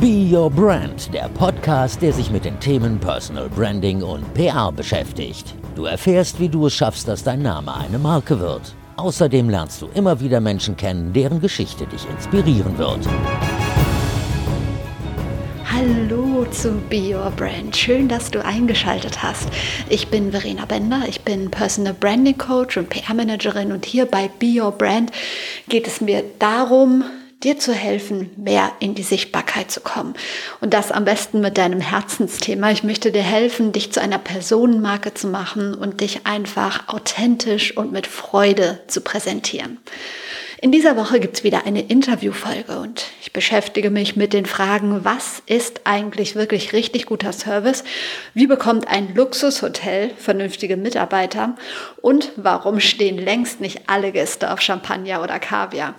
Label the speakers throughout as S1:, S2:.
S1: Be Your Brand, der Podcast, der sich mit den Themen Personal Branding und PR beschäftigt. Du erfährst, wie du es schaffst, dass dein Name eine Marke wird. Außerdem lernst du immer wieder Menschen kennen, deren Geschichte dich inspirieren wird.
S2: Hallo zu Be Your Brand. Schön, dass du eingeschaltet hast. Ich bin Verena Bender, ich bin Personal Branding Coach und PR-Managerin und hier bei Be Your Brand geht es mir darum, dir zu helfen, mehr in die Sichtbarkeit zu kommen. Und das am besten mit deinem Herzensthema. Ich möchte dir helfen, dich zu einer Personenmarke zu machen und dich einfach authentisch und mit Freude zu präsentieren. In dieser Woche gibt es wieder eine Interviewfolge und ich beschäftige mich mit den Fragen, was ist eigentlich wirklich richtig guter Service? Wie bekommt ein Luxushotel vernünftige Mitarbeiter? Und warum stehen längst nicht alle Gäste auf Champagner oder Kaviar?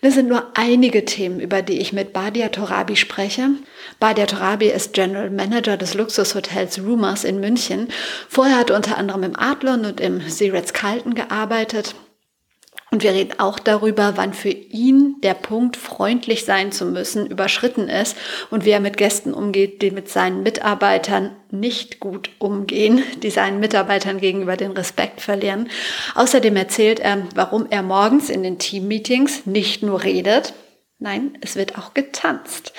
S2: Das sind nur einige Themen, über die ich mit Badia Torabi spreche. Badia Torabi ist General Manager des Luxushotels Rumors in München. Vorher hat er unter anderem im Adlon und im Sirets Carlton gearbeitet. Und wir reden auch darüber, wann für ihn der Punkt, freundlich sein zu müssen, überschritten ist und wie er mit Gästen umgeht, die mit seinen Mitarbeitern nicht gut umgehen, die seinen Mitarbeitern gegenüber den Respekt verlieren. Außerdem erzählt er, warum er morgens in den Teammeetings nicht nur redet, nein, es wird auch getanzt.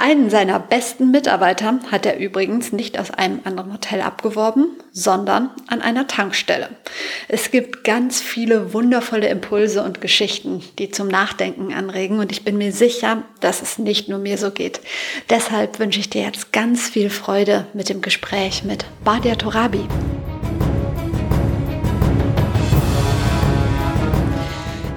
S2: Einen seiner besten Mitarbeiter hat er übrigens nicht aus einem anderen Hotel abgeworben, sondern an einer Tankstelle. Es gibt ganz viele wundervolle Impulse und Geschichten, die zum Nachdenken anregen und ich bin mir sicher, dass es nicht nur mir so geht. Deshalb wünsche ich dir jetzt ganz viel Freude mit dem Gespräch mit Badia Torabi.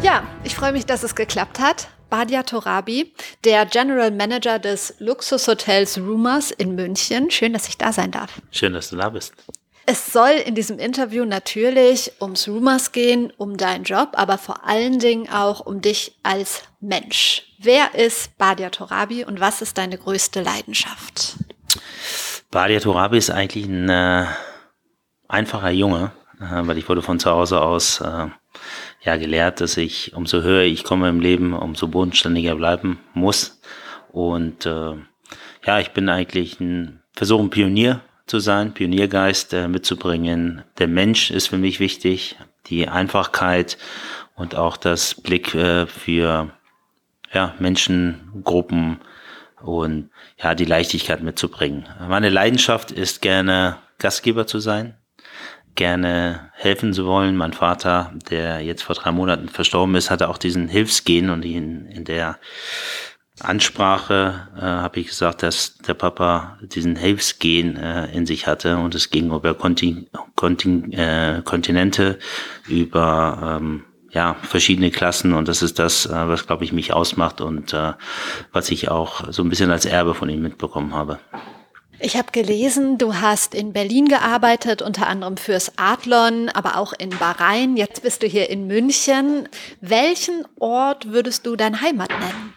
S2: Ja, ich freue mich, dass es geklappt hat. Badia Torabi, der General Manager des Luxushotels Rumors in München. Schön, dass ich da sein darf.
S3: Schön, dass du da bist.
S2: Es soll in diesem Interview natürlich ums Rumors gehen, um deinen Job, aber vor allen Dingen auch um dich als Mensch. Wer ist Badia Torabi und was ist deine größte Leidenschaft?
S3: Badia Torabi ist eigentlich ein äh, einfacher Junge, äh, weil ich wurde von zu Hause aus äh, ja gelehrt, dass ich, umso höher ich komme im Leben, umso bodenständiger bleiben muss. Und äh, ja, ich bin eigentlich ein, versuche ein Pionier zu sein, Pioniergeist äh, mitzubringen. Der Mensch ist für mich wichtig, die Einfachkeit und auch das Blick äh, für ja, Menschengruppen und ja, die Leichtigkeit mitzubringen. Meine Leidenschaft ist gerne Gastgeber zu sein, gerne helfen zu wollen. Mein Vater, der jetzt vor drei Monaten verstorben ist, hatte auch diesen Hilfsgen und in, in der Ansprache äh, habe ich gesagt, dass der Papa diesen Hilfsgen äh, in sich hatte und es ging über Kontin, Kontin, äh, Kontinente, über ähm, ja, verschiedene Klassen und das ist das, äh, was, glaube ich, mich ausmacht und äh, was ich auch so ein bisschen als Erbe von ihm mitbekommen habe.
S2: Ich habe gelesen, du hast in Berlin gearbeitet, unter anderem fürs Adlon, aber auch in Bahrain. Jetzt bist du hier in München. Welchen Ort würdest du dein Heimat nennen?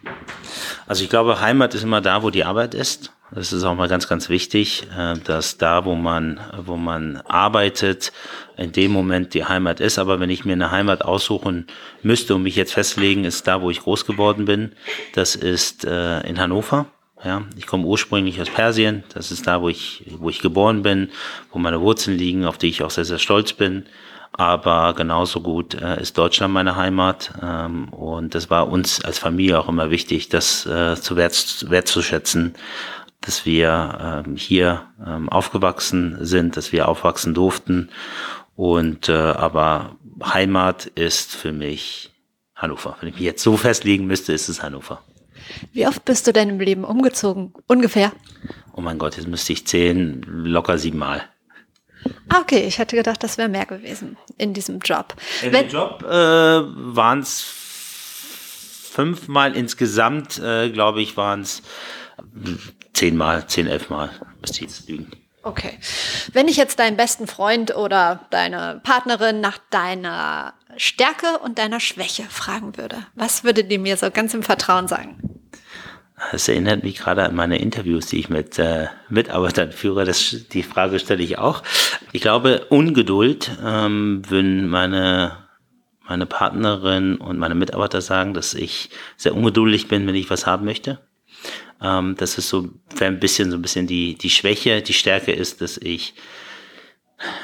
S3: Also ich glaube, Heimat ist immer da, wo die Arbeit ist. Das ist auch mal ganz, ganz wichtig, äh, dass da, wo man, wo man arbeitet, in dem Moment die Heimat ist. Aber wenn ich mir eine Heimat aussuchen müsste und mich jetzt festlegen, ist da, wo ich groß geworden bin. Das ist äh, in Hannover. Ja, ich komme ursprünglich aus Persien. Das ist da, wo ich, wo ich geboren bin, wo meine Wurzeln liegen, auf die ich auch sehr, sehr stolz bin. Aber genauso gut äh, ist Deutschland meine Heimat. Ähm, und das war uns als Familie auch immer wichtig, das äh, zu wert, wertzuschätzen, dass wir ähm, hier ähm, aufgewachsen sind, dass wir aufwachsen durften. Und äh, aber Heimat ist für mich Hannover. Wenn ich mich jetzt so festlegen müsste, ist es Hannover.
S2: Wie oft bist du denn im Leben umgezogen? Ungefähr?
S3: Oh mein Gott, jetzt müsste ich zählen, locker siebenmal.
S2: Ah, okay, ich hätte gedacht, das wäre mehr gewesen in diesem Job.
S3: In Wenn, dem Job äh, waren es fünfmal insgesamt, äh, glaube ich, waren es zehnmal, zehn, elfmal, müsste ich jetzt lügen.
S2: Okay. Wenn ich jetzt deinen besten Freund oder deine Partnerin nach deiner Stärke und deiner Schwäche fragen würde, was würde die mir so ganz im Vertrauen sagen?
S3: Das erinnert mich gerade an meine Interviews, die ich mit äh, Mitarbeitern führe. Das, die Frage stelle ich auch. Ich glaube, Ungeduld, ähm, wenn meine, meine Partnerin und meine Mitarbeiter sagen, dass ich sehr ungeduldig bin, wenn ich was haben möchte. Ähm, das ist so ein bisschen so ein bisschen die, die Schwäche. Die Stärke ist, dass ich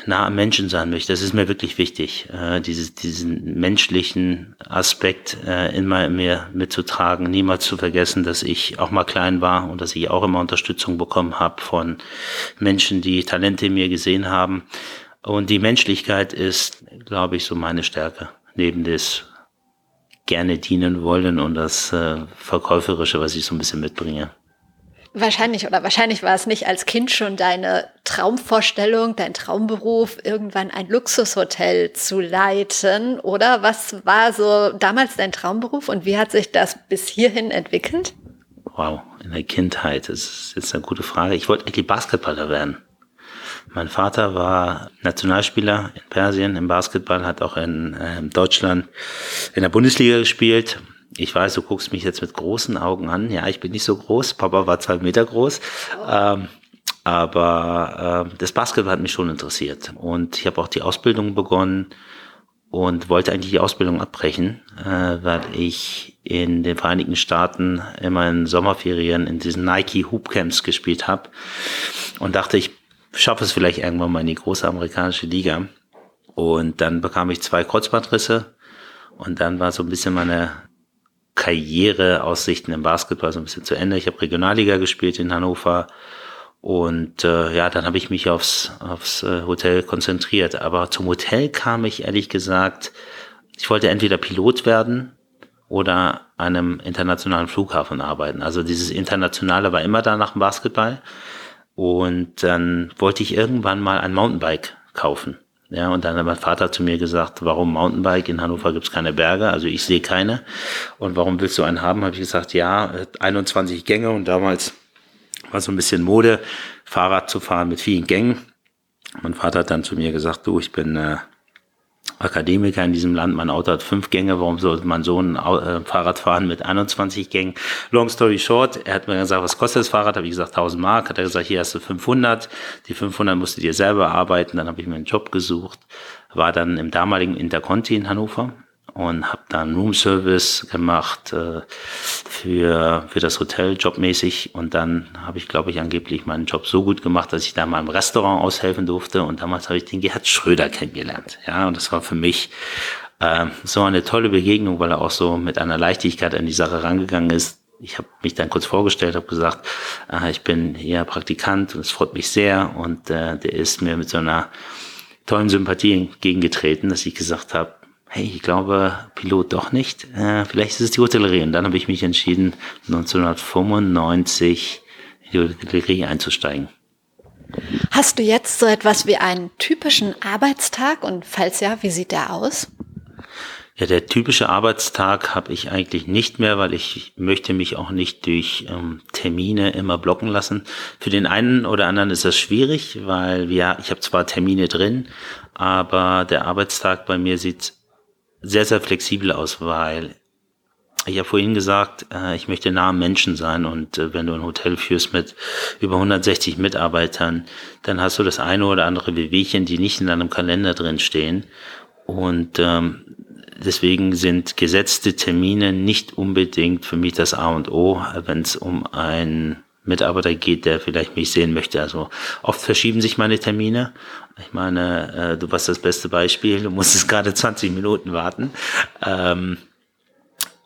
S3: nah am Menschen sein möchte. Das ist mir wirklich wichtig, äh, dieses, diesen menschlichen Aspekt äh, in mir mitzutragen, niemals zu vergessen, dass ich auch mal klein war und dass ich auch immer Unterstützung bekommen habe von Menschen, die Talente in mir gesehen haben. Und die Menschlichkeit ist, glaube ich, so meine Stärke, neben des gerne dienen wollen und das äh, Verkäuferische, was ich so ein bisschen mitbringe.
S2: Wahrscheinlich oder wahrscheinlich war es nicht als Kind schon deine Traumvorstellung, dein Traumberuf, irgendwann ein Luxushotel zu leiten, oder? Was war so damals dein Traumberuf und wie hat sich das bis hierhin entwickelt?
S3: Wow, in der Kindheit, das ist jetzt eine gute Frage. Ich wollte eigentlich Basketballer werden. Mein Vater war Nationalspieler in Persien im Basketball, hat auch in äh, Deutschland in der Bundesliga gespielt ich weiß, du guckst mich jetzt mit großen Augen an. Ja, ich bin nicht so groß. Papa war zwei Meter groß. Ähm, aber äh, das Basketball hat mich schon interessiert. Und ich habe auch die Ausbildung begonnen und wollte eigentlich die Ausbildung abbrechen, äh, weil ich in den Vereinigten Staaten immer in Sommerferien in diesen Nike Hoop Camps gespielt habe und dachte, ich schaffe es vielleicht irgendwann mal in die große amerikanische Liga. Und dann bekam ich zwei Kreuzbandrisse und dann war so ein bisschen meine Karriereaussichten im Basketball so ein bisschen zu Ende. Ich habe Regionalliga gespielt in Hannover und äh, ja, dann habe ich mich aufs, aufs äh, Hotel konzentriert. Aber zum Hotel kam ich ehrlich gesagt, ich wollte entweder Pilot werden oder einem internationalen Flughafen arbeiten. Also dieses Internationale war immer da nach dem Basketball. Und dann wollte ich irgendwann mal ein Mountainbike kaufen. Ja, und dann hat mein Vater zu mir gesagt, warum Mountainbike? In Hannover gibt's keine Berge, also ich sehe keine. Und warum willst du einen haben? Habe ich gesagt, ja, 21 Gänge und damals war so ein bisschen Mode, Fahrrad zu fahren mit vielen Gängen. Mein Vater hat dann zu mir gesagt, du, ich bin äh, Akademiker in diesem Land. Mein Auto hat fünf Gänge. Warum soll mein Sohn äh, Fahrrad fahren mit 21 Gängen? Long story short, er hat mir gesagt, was kostet das Fahrrad? Habe ich gesagt, 1000 Mark. Hat er gesagt, hier hast du 500. Die 500 musst du dir selber arbeiten. Dann habe ich mir einen Job gesucht. War dann im damaligen Interconti in Hannover und habe dann Room Service gemacht äh, für, für das Hotel jobmäßig und dann habe ich, glaube ich, angeblich meinen Job so gut gemacht, dass ich da mal im Restaurant aushelfen durfte und damals habe ich den Gerhard Schröder kennengelernt. Ja, und das war für mich äh, so eine tolle Begegnung, weil er auch so mit einer Leichtigkeit an die Sache rangegangen ist. Ich habe mich dann kurz vorgestellt, habe gesagt, äh, ich bin hier Praktikant und es freut mich sehr und äh, der ist mir mit so einer tollen Sympathie entgegengetreten, dass ich gesagt habe, hey, ich glaube, Pilot doch nicht. Äh, vielleicht ist es die Hotellerie. Und dann habe ich mich entschieden, 1995 in die Hotellerie einzusteigen.
S2: Hast du jetzt so etwas wie einen typischen Arbeitstag? Und falls ja, wie sieht der aus?
S3: Ja, der typische Arbeitstag habe ich eigentlich nicht mehr, weil ich möchte mich auch nicht durch ähm, Termine immer blocken lassen. Für den einen oder anderen ist das schwierig, weil ja, ich habe zwar Termine drin, aber der Arbeitstag bei mir sieht sehr, sehr flexibel aus, weil ich habe vorhin gesagt, äh, ich möchte nah am Menschen sein und äh, wenn du ein Hotel führst mit über 160 Mitarbeitern, dann hast du das eine oder andere Wehwehchen, die nicht in deinem Kalender drin stehen. Und ähm, deswegen sind gesetzte Termine nicht unbedingt für mich das A und O, wenn es um ein Mitarbeiter geht, der vielleicht mich sehen möchte. Also oft verschieben sich meine Termine. Ich meine, äh, du warst das beste Beispiel. Du musstest gerade 20 Minuten warten. Ähm,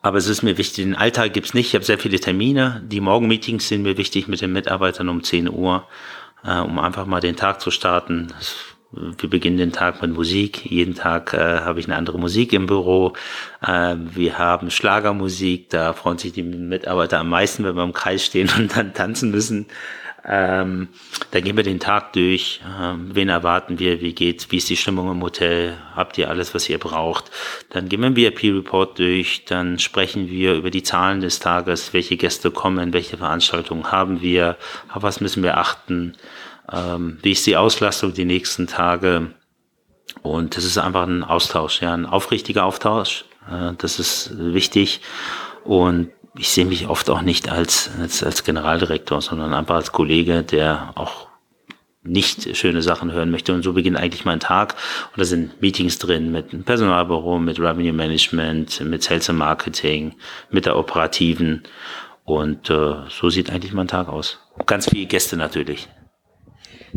S3: aber es ist mir wichtig, den Alltag gibt's nicht. Ich habe sehr viele Termine. Die Morgenmeetings sind mir wichtig mit den Mitarbeitern um 10 Uhr, äh, um einfach mal den Tag zu starten. Das wir beginnen den Tag mit Musik. Jeden Tag äh, habe ich eine andere Musik im Büro. Äh, wir haben Schlagermusik. Da freuen sich die Mitarbeiter am meisten, wenn wir im Kreis stehen und dann tanzen müssen. Ähm, dann gehen wir den Tag durch. Ähm, wen erwarten wir? Wie geht's? Wie ist die Stimmung im Hotel? Habt ihr alles, was ihr braucht? Dann gehen wir einen VIP-Report durch. Dann sprechen wir über die Zahlen des Tages. Welche Gäste kommen? Welche Veranstaltungen haben wir? Auf was müssen wir achten? Ähm, wie ist die Auslastung die nächsten Tage. Und das ist einfach ein Austausch, ja, ein aufrichtiger Austausch. Äh, das ist wichtig. Und ich sehe mich oft auch nicht als, als, als Generaldirektor, sondern einfach als Kollege, der auch nicht schöne Sachen hören möchte. Und so beginnt eigentlich mein Tag. Und da sind Meetings drin mit dem Personalbüro, mit Revenue Management, mit Sales and Marketing, mit der operativen Und äh, so sieht eigentlich mein Tag aus. Ganz viele Gäste natürlich.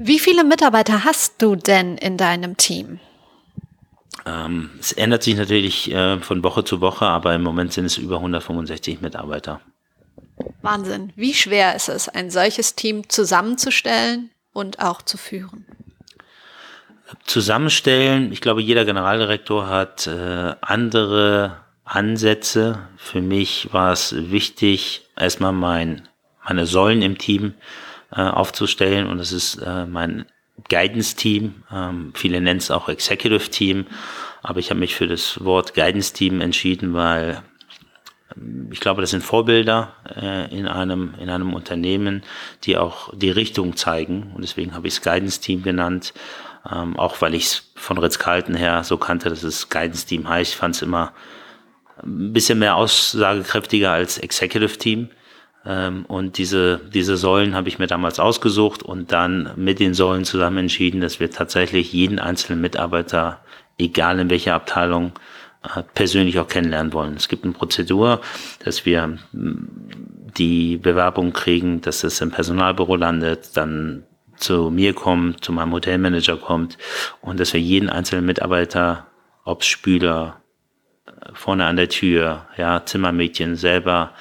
S2: Wie viele Mitarbeiter hast du denn in deinem Team?
S3: Ähm, es ändert sich natürlich äh, von Woche zu Woche, aber im Moment sind es über 165 Mitarbeiter.
S2: Wahnsinn. Wie schwer ist es, ein solches Team zusammenzustellen und auch zu führen?
S3: Zusammenstellen, ich glaube, jeder Generaldirektor hat äh, andere Ansätze. Für mich war es wichtig, erstmal mein, meine Säulen im Team äh, aufzustellen und das ist äh, mein Guidance-Team. Ähm, viele nennen es auch Executive-Team, aber ich habe mich für das Wort Guidance-Team entschieden, weil ähm, ich glaube, das sind Vorbilder äh, in, einem, in einem Unternehmen, die auch die Richtung zeigen. Und deswegen habe ich es Guidance-Team genannt. Ähm, auch weil ich es von Ritz-Carlton her so kannte, dass es Guidance-Team heißt. Ich fand es immer ein bisschen mehr aussagekräftiger als Executive-Team. Ähm, und diese, diese Säulen habe ich mir damals ausgesucht und dann mit den Säulen zusammen entschieden, dass wir tatsächlich jeden einzelnen Mitarbeiter, egal in welcher Abteilung, äh, persönlich auch kennenlernen wollen. Es gibt eine Prozedur, dass wir die Bewerbung kriegen, dass es im Personalbüro landet, dann zu mir kommt, zu meinem Hotelmanager kommt und dass wir jeden einzelnen Mitarbeiter, ob Spüler, äh, vorne an der Tür, ja, Zimmermädchen selber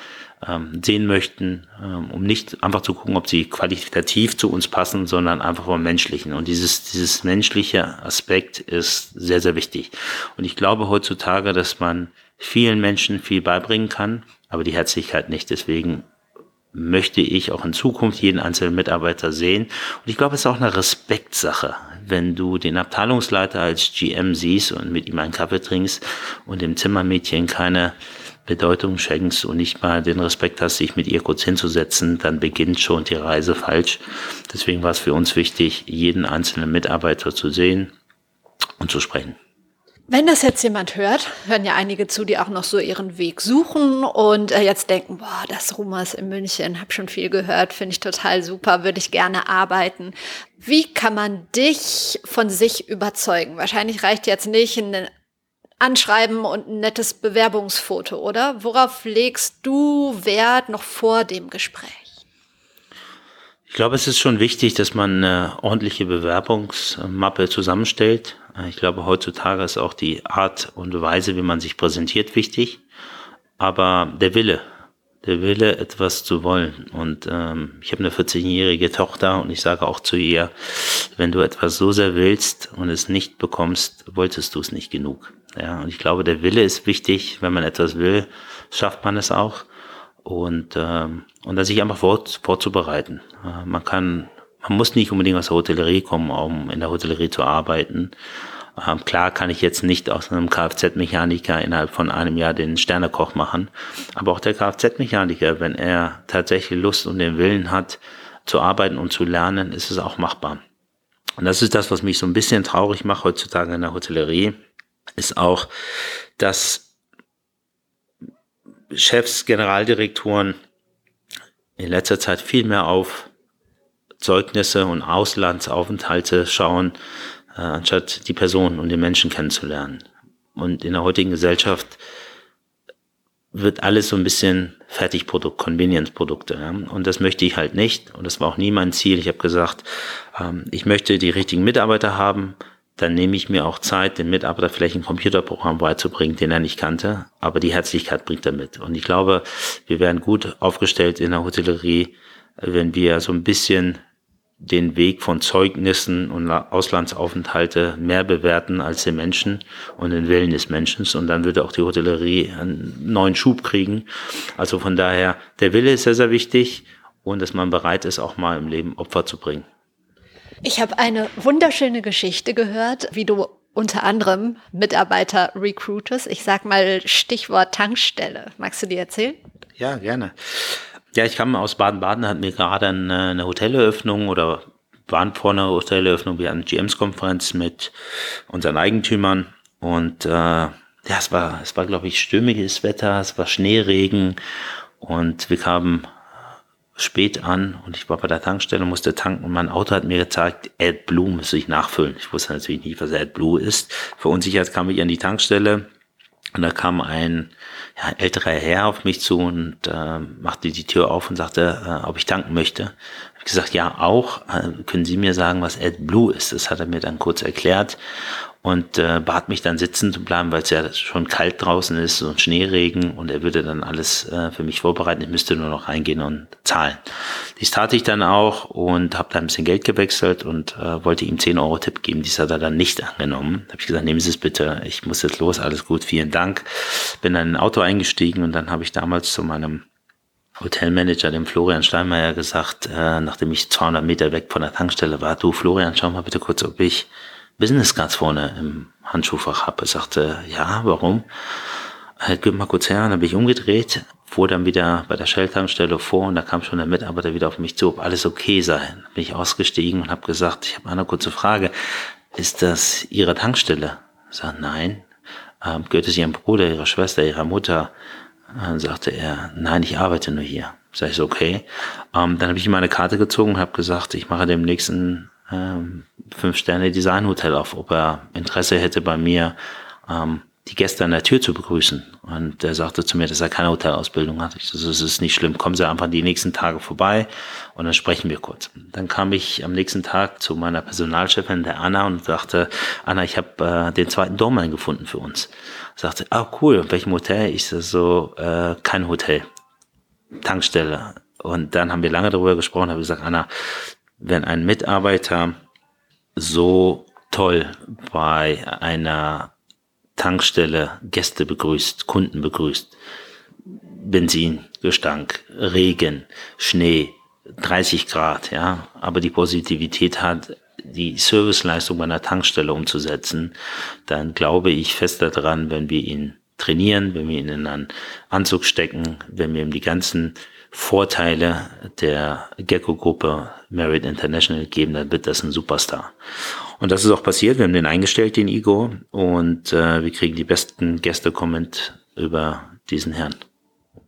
S3: ähm, sehen möchten, ähm, um nicht einfach zu gucken, ob sie qualitativ zu uns passen, sondern einfach vom Menschlichen. Und dieses, dieses menschliche Aspekt ist sehr, sehr wichtig. Und ich glaube heutzutage, dass man vielen Menschen viel beibringen kann, aber die Herzlichkeit nicht. Deswegen möchte ich auch in Zukunft jeden einzelnen Mitarbeiter sehen. Und ich glaube, es ist auch eine Respektsache, wenn du den Abteilungsleiter als GM siehst und mit ihm einen Kaffee trinkst und dem Zimmermädchen keine Bedeutung schenkst und nicht mal den Respekt hast, sich mit ihr kurz hinzusetzen, dann beginnt schon die Reise falsch. Deswegen war es für uns wichtig, jeden einzelnen Mitarbeiter zu sehen und zu sprechen.
S2: Wenn das jetzt jemand hört, hören ja einige zu, die auch noch so ihren Weg suchen und äh, jetzt denken, boah, das Rummers in München, hab schon viel gehört, finde ich total super, würde ich gerne arbeiten. Wie kann man dich von sich überzeugen? Wahrscheinlich reicht jetzt nicht ein Anschreiben und ein nettes Bewerbungsfoto, oder? Worauf legst du Wert noch vor dem Gespräch?
S3: Ich glaube, es ist schon wichtig, dass man eine ordentliche Bewerbungsmappe zusammenstellt. Ich glaube, heutzutage ist auch die Art und Weise, wie man sich präsentiert, wichtig. Aber der Wille, der Wille, etwas zu wollen. Und ähm, ich habe eine 14-jährige Tochter und ich sage auch zu ihr, wenn du etwas so sehr willst und es nicht bekommst, wolltest du es nicht genug. Ja, und ich glaube, der Wille ist wichtig. Wenn man etwas will, schafft man es auch. Und, ähm, und dann sich einfach vor, vorzubereiten. Äh, man kann, man muss nicht unbedingt aus der Hotellerie kommen, um in der Hotellerie zu arbeiten. Ähm, klar kann ich jetzt nicht aus einem Kfz-Mechaniker innerhalb von einem Jahr den Sternekoch machen, aber auch der Kfz-Mechaniker, wenn er tatsächlich Lust und den Willen hat, zu arbeiten und zu lernen, ist es auch machbar. Und das ist das, was mich so ein bisschen traurig macht heutzutage in der Hotellerie, ist auch, dass Chefs, Generaldirektoren in letzter Zeit viel mehr auf Zeugnisse und Auslandsaufenthalte schauen, äh, anstatt die Person und den Menschen kennenzulernen. Und in der heutigen Gesellschaft wird alles so ein bisschen Fertigprodukt, Convenience-Produkte. Ja? Und das möchte ich halt nicht. Und das war auch nie mein Ziel. Ich habe gesagt, ähm, ich möchte die richtigen Mitarbeiter haben. Dann nehme ich mir auch Zeit, den Mitarbeiter vielleicht ein Computerprogramm beizubringen, den er nicht kannte. Aber die Herzlichkeit bringt er mit. Und ich glaube, wir wären gut aufgestellt in der Hotellerie, wenn wir so ein bisschen den Weg von Zeugnissen und Auslandsaufenthalte mehr bewerten als den Menschen und den Willen des Menschen. Und dann würde auch die Hotellerie einen neuen Schub kriegen. Also von daher, der Wille ist sehr, sehr wichtig und dass man bereit ist, auch mal im Leben Opfer zu bringen.
S2: Ich habe eine wunderschöne Geschichte gehört, wie du unter anderem Mitarbeiter recruitest. Ich sag mal Stichwort Tankstelle. Magst du dir erzählen?
S3: Ja, gerne. Ja, ich kam aus Baden-Baden, hatten wir gerade eine, eine Hoteleröffnung oder waren vor einer Hoteleröffnung. Wir hatten eine GMs-Konferenz mit unseren Eigentümern und äh, ja, es war, es war, glaube ich, stürmiges Wetter, es war Schneeregen und wir kamen spät an und ich war bei der Tankstelle, musste tanken und mein Auto hat mir gezeigt, AdBlue müsste ich nachfüllen. Ich wusste natürlich nicht, was AdBlue ist. Verunsichert kam ich an die Tankstelle Und da kam ein ja, älterer Herr auf mich zu und äh, machte die Tür auf und sagte, äh, ob ich tanken möchte. Ich gesagt, ja, auch. Äh, können Sie mir sagen, was AdBlue ist? Das hat er mir dann kurz erklärt und äh, bat mich dann sitzen zu bleiben, weil es ja schon kalt draußen ist und Schneeregen und er würde dann alles äh, für mich vorbereiten. Ich müsste nur noch reingehen und zahlen. Dies tat ich dann auch und habe dann ein bisschen Geld gewechselt und äh, wollte ihm 10 Euro Tipp geben. Dies hat er dann nicht angenommen. Habe ich gesagt, nehmen Sie es bitte, ich muss jetzt los, alles gut, vielen Dank. Bin dann in ein Auto eingestiegen und dann habe ich damals zu meinem Hotelmanager, dem Florian Steinmeier, gesagt, äh, nachdem ich 200 Meter weg von der Tankstelle war, du Florian, schau mal bitte kurz, ob ich Business Cards vorne im Handschuhfach habe. Er sagte, ja, warum? Halt, gib mal kurz her. Dann bin ich umgedreht, fuhr dann wieder bei der Shell-Tankstelle vor und da kam schon der Mitarbeiter wieder auf mich zu, ob alles okay sei. Dann bin ich ausgestiegen und habe gesagt, ich habe eine kurze Frage. Ist das Ihre Tankstelle? Ich sag, nein. Ähm, gehört es Ihrem Bruder, Ihrer Schwester, Ihrer Mutter? Dann sagte er, nein, ich arbeite nur hier. Sag ich so, okay. Ähm, dann habe ich ihm meine Karte gezogen und habe gesagt, ich mache dem nächsten ähm, Fünf-Sterne-Design-Hotel auf, ob er Interesse hätte bei mir, ähm, die Gäste an der Tür zu begrüßen. Und er sagte zu mir, dass er keine Hotelausbildung hat. Ich so, es ist nicht schlimm, kommen Sie einfach die nächsten Tage vorbei und dann sprechen wir kurz. Dann kam ich am nächsten Tag zu meiner Personalchefin, der Anna, und sagte, Anna, ich habe äh, den zweiten Doorman gefunden für uns. Sagte, ah cool, in welchem Hotel? Ich so, äh, kein Hotel, Tankstelle. Und dann haben wir lange darüber gesprochen, habe gesagt, Anna, wenn ein Mitarbeiter so toll bei einer Tankstelle Gäste begrüßt, Kunden begrüßt, Benzingestank, Regen, Schnee, 30 Grad, ja, aber die Positivität hat, die Serviceleistung bei einer Tankstelle umzusetzen, dann glaube ich fest daran, wenn wir ihn trainieren, wenn wir ihn in einen Anzug stecken, wenn wir ihm die ganzen Vorteile der Gecko-Gruppe Merit International geben, dann wird das ein Superstar. Und das ist auch passiert. Wir haben den eingestellt, den Igor, und äh, wir kriegen die besten Gäste-Comment über diesen Herrn.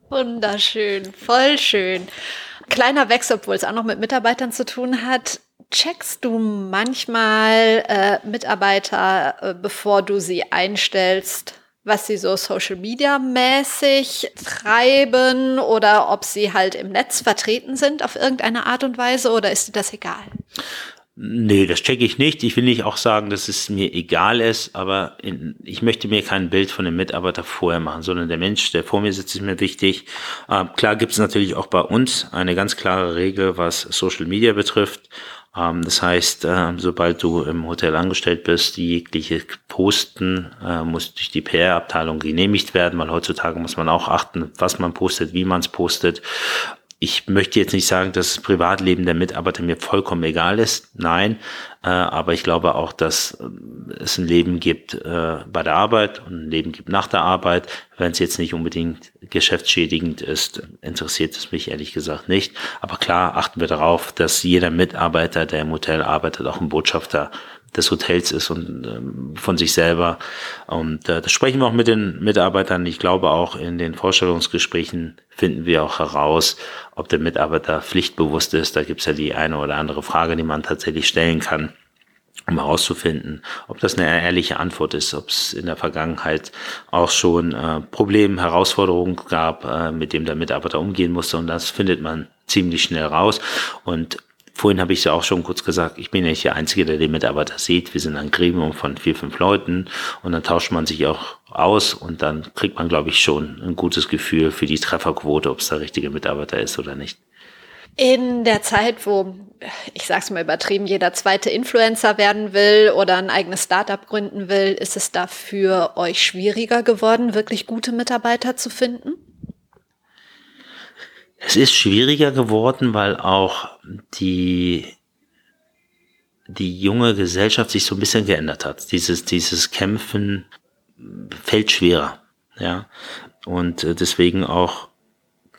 S2: Wunderschön, voll schön. Kleiner Wechsel, obwohl es auch noch mit Mitarbeitern zu tun hat. Checkst du manchmal äh, Mitarbeiter, äh, bevor du sie einstellst, was sie so Social Media mäßig treiben oder ob sie halt im Netz vertreten sind auf irgendeine Art und Weise oder ist dir das egal?
S3: Nee, das checke ich nicht. Ich will nicht auch sagen, dass es mir egal ist, aber in, ich möchte mir kein Bild von dem Mitarbeiter vorher machen, sondern der Mensch, der vor mir sitzt, ist mir wichtig. Äh, klar gibt es natürlich auch bei uns eine ganz klare Regel, was Social Media betrifft. Ähm, das heißt, äh, sobald du im Hotel angestellt bist, jegliche Posten äh, muss durch die PR-Abteilung genehmigt werden, weil heutzutage muss man auch achten, was man postet, wie man es postet ich möchte jetzt nicht sagen, dass das Privatleben der Mitarbeiter mir vollkommen egal ist. Nein, äh, aber ich glaube auch, dass äh, es ein Leben gibt äh, bei der Arbeit und ein Leben gibt nach der Arbeit. Wenn es jetzt nicht unbedingt geschäftsschädigend ist, interessiert es mich ehrlich gesagt nicht. Aber klar achten wir darauf, dass jeder Mitarbeiter, der im Hotel arbeitet, auch ein Botschafter des Hotels ist und ähm, von sich selber. Und äh, das sprechen wir auch mit den Mitarbeitern. Ich glaube auch in den Vorstellungsgesprächen finden wir auch heraus, ob der Mitarbeiter pflichtbewusst ist. Da gibt es ja die eine oder andere Frage, die man tatsächlich stellen kann um herauszufinden, ob das eine ehrliche Antwort ist, ob es in der Vergangenheit auch schon äh, Probleme, Herausforderungen gab, äh, mit dem der Mitarbeiter umgehen musste. Und das findet man ziemlich schnell raus. Und Vorhin habe ich ja auch schon kurz gesagt, ich bin ja nicht der Einzige, der den Mitarbeiter sieht. Wir sind ein Gremium von vier, fünf Leuten und dann tauscht man sich auch aus und dann kriegt man, glaube ich, schon ein gutes Gefühl für die Trefferquote, ob es der richtige Mitarbeiter ist oder nicht.
S2: In der Zeit, wo, ich sage es mal übertrieben, jeder zweite Influencer werden will oder ein eigenes Startup gründen will, ist es dafür euch schwieriger geworden, wirklich gute Mitarbeiter zu finden?
S3: Es ist schwieriger geworden, weil auch die, die junge Gesellschaft sich so ein bisschen geändert hat. Dieses, dieses Kämpfen fällt schwerer, ja. Und äh, deswegen auch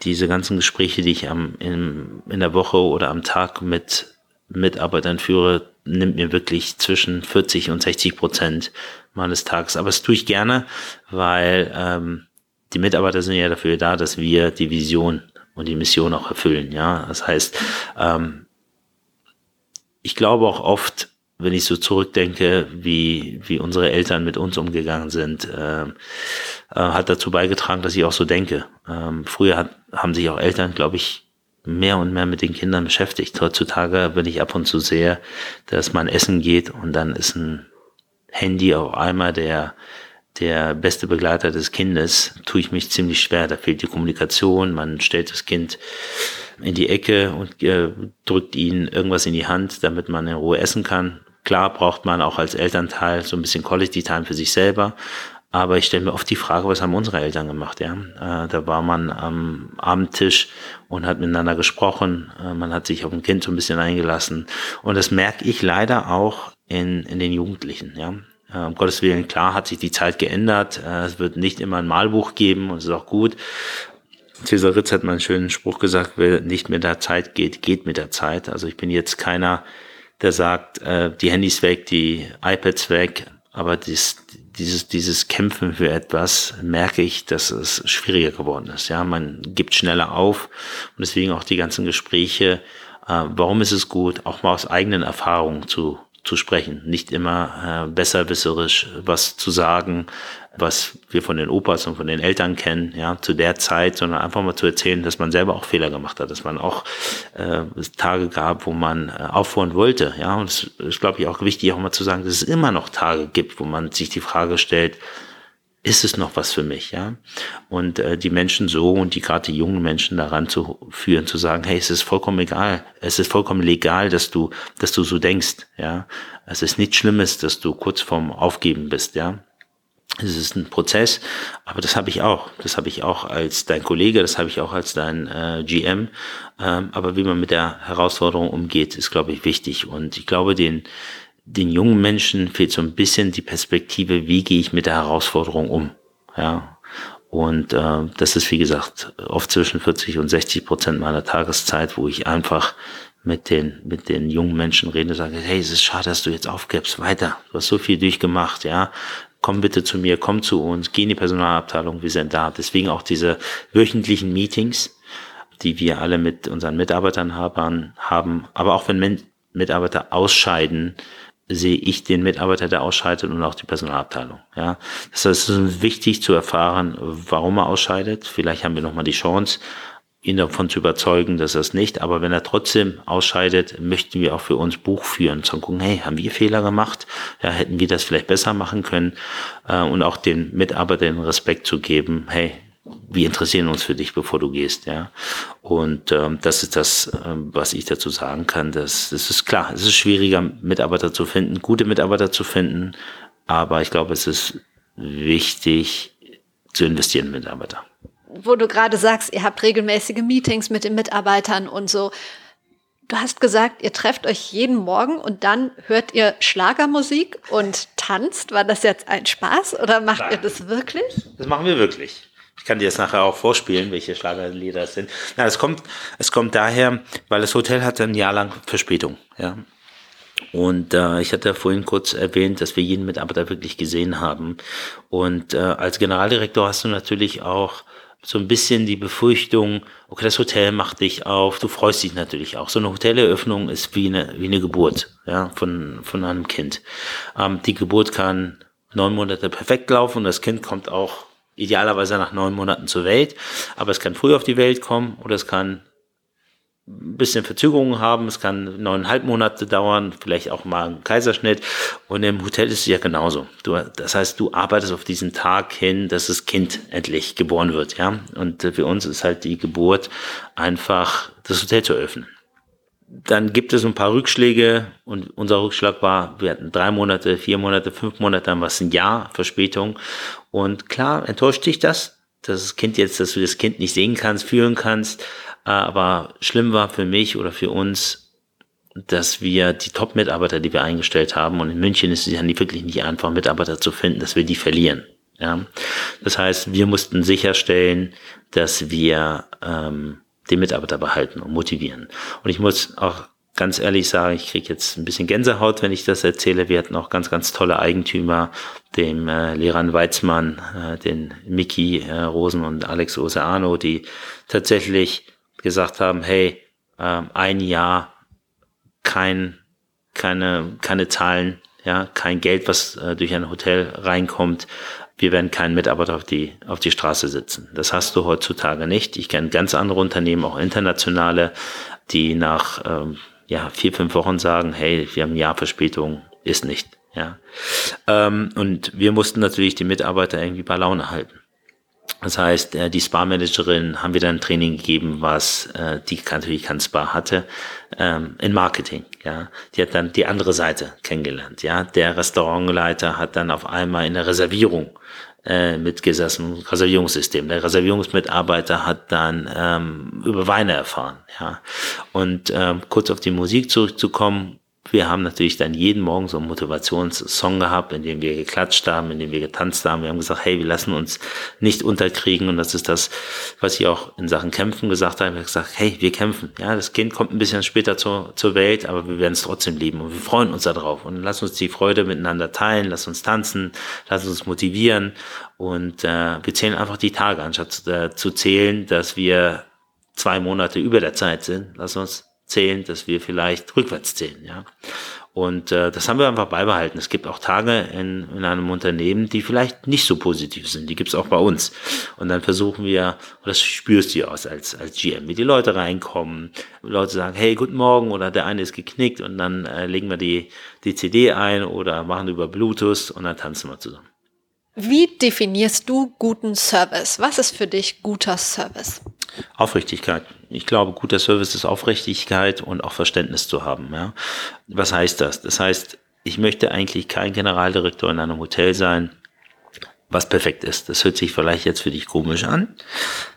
S3: diese ganzen Gespräche, die ich am, in, in der Woche oder am Tag mit Mitarbeitern führe, nimmt mir wirklich zwischen 40 und 60 Prozent meines Tages. Aber das tue ich gerne, weil ähm, die Mitarbeiter sind ja dafür da, dass wir die Vision und die Mission auch erfüllen. Ja, das heißt, ähm, ich glaube auch oft, wenn ich so zurückdenke, wie, wie unsere Eltern mit uns umgegangen sind, äh, äh, hat dazu beigetragen, dass ich auch so denke. Ähm, früher hat, haben sich auch Eltern, glaube ich, mehr und mehr mit den Kindern beschäftigt. Heutzutage, wenn ich ab und zu sehe, dass man essen geht und dann ist ein Handy auf einmal der, der beste Begleiter des Kindes, tue ich mich ziemlich schwer. Da fehlt die Kommunikation, man stellt das Kind in die Ecke und äh, drückt ihnen irgendwas in die Hand, damit man in Ruhe essen kann. Klar braucht man auch als Elternteil so ein bisschen Quality Time für sich selber. Aber ich stelle mir oft die Frage, was haben unsere Eltern gemacht? Ja, äh, da war man am Abendtisch und hat miteinander gesprochen. Äh, man hat sich auf ein Kind so ein bisschen eingelassen. Und das merke ich leider auch in, in den Jugendlichen. Ja, um Gottes Willen, klar hat sich die Zeit geändert. Äh, es wird nicht immer ein Malbuch geben und es ist auch gut. Cesar Ritz hat mal einen schönen Spruch gesagt, wer nicht mit der Zeit geht, geht mit der Zeit. Also ich bin jetzt keiner, der sagt, äh, die Handys weg, die iPads weg, aber dies, dieses, dieses Kämpfen für etwas merke ich, dass es schwieriger geworden ist. Ja, man gibt schneller auf und deswegen auch die ganzen Gespräche. Äh, warum ist es gut, auch mal aus eigenen Erfahrungen zu zu sprechen, nicht immer äh, besserwisserisch was zu sagen, was wir von den Opas und von den Eltern kennen, ja, zu der Zeit, sondern einfach mal zu erzählen, dass man selber auch Fehler gemacht hat, dass man auch äh, Tage gab, wo man äh, aufhören wollte, ja, und es ist, glaube ich, auch wichtig, auch mal zu sagen, dass es immer noch Tage gibt, wo man sich die Frage stellt, ist es noch was für mich, ja? Und äh, die Menschen so und die gerade die jungen Menschen daran zu führen, zu sagen, hey, es ist vollkommen egal, es ist vollkommen legal, dass du, dass du so denkst, ja? Es ist nichts Schlimmes, dass du kurz vorm Aufgeben bist, ja? Es ist ein Prozess, aber das habe ich auch. Das habe ich auch als dein Kollege, das habe ich auch als dein äh, GM. Ähm, aber wie man mit der Herausforderung umgeht, ist, glaube ich, wichtig. Und ich glaube, den, den jungen Menschen fehlt so ein bisschen die Perspektive, wie gehe ich mit der Herausforderung um. Ja. Und äh, das ist, wie gesagt, oft zwischen 40 und 60 Prozent meiner Tageszeit, wo ich einfach mit den, mit den jungen Menschen rede und sage, hey, es ist schade, dass du jetzt aufgibst, weiter. Du hast so viel durchgemacht, ja. Komm bitte zu mir, komm zu uns, geh in die Personalabteilung, wir sind da. Deswegen auch diese wöchentlichen Meetings, die wir alle mit unseren Mitarbeitern haben, haben. Aber auch wenn Mitarbeiter ausscheiden, sehe ich den Mitarbeiter, der ausscheidet und auch die Personalabteilung. Ja, das heißt, es ist wichtig zu erfahren, warum er ausscheidet. Vielleicht haben wir nochmal die Chance, ihn davon zu überzeugen, dass er es nicht. Aber wenn er trotzdem ausscheidet, möchten wir auch für uns Buch führen, zu gucken, hey, haben wir Fehler gemacht? Ja, hätten wir das vielleicht besser machen können? Äh, und auch den Mitarbeitern Respekt zu geben, hey, wir interessieren uns für dich, bevor du gehst, ja. Und ähm, das ist das, ähm, was ich dazu sagen kann. Das, das ist klar, es ist schwieriger, Mitarbeiter zu finden, gute Mitarbeiter zu finden, aber ich glaube, es ist wichtig zu investieren in Mitarbeiter.
S2: Wo du gerade sagst, ihr habt regelmäßige Meetings mit den Mitarbeitern und so. Du hast gesagt, ihr trefft euch jeden Morgen und dann hört ihr Schlagermusik und tanzt. War das jetzt ein Spaß oder macht Nein. ihr das wirklich?
S3: Das machen wir wirklich. Ich kann dir jetzt nachher auch vorspielen, welche Schlagerlieder es sind. Na, es kommt, es kommt daher, weil das Hotel hatte ein Jahr lang Verspätung, ja. Und äh, ich hatte vorhin kurz erwähnt, dass wir jeden Mitarbeiter wirklich gesehen haben. Und äh, als Generaldirektor hast du natürlich auch so ein bisschen die Befürchtung, okay, das Hotel macht dich auf, du freust dich natürlich auch. So eine Hoteleröffnung ist wie eine, wie eine Geburt, ja, von, von einem Kind. Ähm, die Geburt kann neun Monate perfekt laufen und das Kind kommt auch idealerweise nach neun Monaten zur Welt. Aber es kann früh auf die Welt kommen oder es kann ein bisschen Verzögerungen haben, es kann neuneinhalb Monate dauern, vielleicht auch mal ein Kaiserschnitt. Und im Hotel ist es ja genauso. Du, das heißt, du arbeitest auf diesen Tag hin, dass das Kind endlich geboren wird, ja. Und für uns ist halt die Geburt einfach das Hotel zu öffnen dann gibt es ein paar Rückschläge und unser Rückschlag war, wir hatten drei Monate, vier Monate, fünf Monate, dann war es ein Jahr Verspätung. Und klar, enttäuscht dich das, dass das Kind jetzt, dass du das Kind nicht sehen kannst, führen kannst. Aber schlimm war für mich oder für uns, dass wir die Top-Mitarbeiter, die wir eingestellt haben, und in München ist es ja wirklich nicht einfach, Mitarbeiter zu finden, dass wir die verlieren. Ja, das heißt, wir mussten sicherstellen, dass wir ähm, den Mitarbeiter behalten und motivieren. Und ich muss auch ganz ehrlich sagen, ich kriege jetzt ein bisschen Gänsehaut, wenn ich das erzähle. Wir hatten auch ganz, ganz tolle Eigentümer, dem äh, Lehrern Weizmann, äh, den Miki äh, Rosen und Alex Oseano, die tatsächlich gesagt haben, hey, äh, ein Jahr kein keine, keine Zahlen, ja, kein Geld, was äh, durch ein Hotel reinkommt. Wir werden keinen Mitarbeiter auf die, auf die Straße sitzen. Das hast du heutzutage nicht. Ich kenne ganz andere Unternehmen, auch internationale, die nach ähm, ja, vier, fünf Wochen sagen, hey, wir haben ein Jahr Verspätung, ist nicht. Ja. Ähm, und wir mussten natürlich die Mitarbeiter irgendwie bei Laune halten. Das heißt, äh, die Spa-Managerin haben wir dann ein Training gegeben, was äh, die natürlich kein Spa hatte, ähm, in Marketing. Ja, die hat dann die andere Seite kennengelernt. Ja, der Restaurantleiter hat dann auf einmal in der Reservierung äh, mitgesessen, Reservierungssystem. Der Reservierungsmitarbeiter hat dann ähm, über Weine erfahren. Ja, und ähm, kurz auf die Musik zurückzukommen wir haben natürlich dann jeden Morgen so einen Motivationssong gehabt, in dem wir geklatscht haben, in dem wir getanzt haben. Wir haben gesagt, hey, wir lassen uns nicht unterkriegen. Und das ist das, was ich auch in Sachen Kämpfen gesagt habe. Ich habe gesagt, hey, wir kämpfen. Ja, das Kind kommt ein bisschen später zur, zur Welt, aber wir werden es trotzdem lieben. Und wir freuen uns darauf. Und lass uns die Freude miteinander teilen, lass uns tanzen, lass uns motivieren. Und äh, wir zählen einfach die Tage, anstatt äh, zu zählen, dass wir zwei Monate über der Zeit sind. Lass uns zählen, dass wir vielleicht rückwärts zählen, ja. Und äh, das haben wir einfach beibehalten. Es gibt auch Tage in, in einem Unternehmen, die vielleicht nicht so positiv sind. Die gibt es auch bei uns. Und dann versuchen wir, das spürst du ja aus als, als GM, wie die Leute reinkommen. Leute sagen, hey, guten Morgen, oder der eine ist geknickt und dann äh, legen wir die, die CD ein oder machen über Bluetooth und dann tanzen wir zusammen.
S2: Wie definierst du guten Service? Was ist für dich guter Service?
S3: Aufrichtigkeit. Ich glaube, guter Service ist Aufrichtigkeit und auch Verständnis zu haben. Ja. Was heißt das? Das heißt, ich möchte eigentlich kein Generaldirektor in einem Hotel sein, was perfekt ist. Das hört sich vielleicht jetzt für dich komisch an